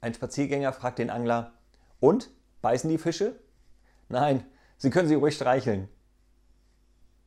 Ein Spaziergänger fragt den Angler, und, beißen die Fische? Nein, Sie können sie ruhig streicheln.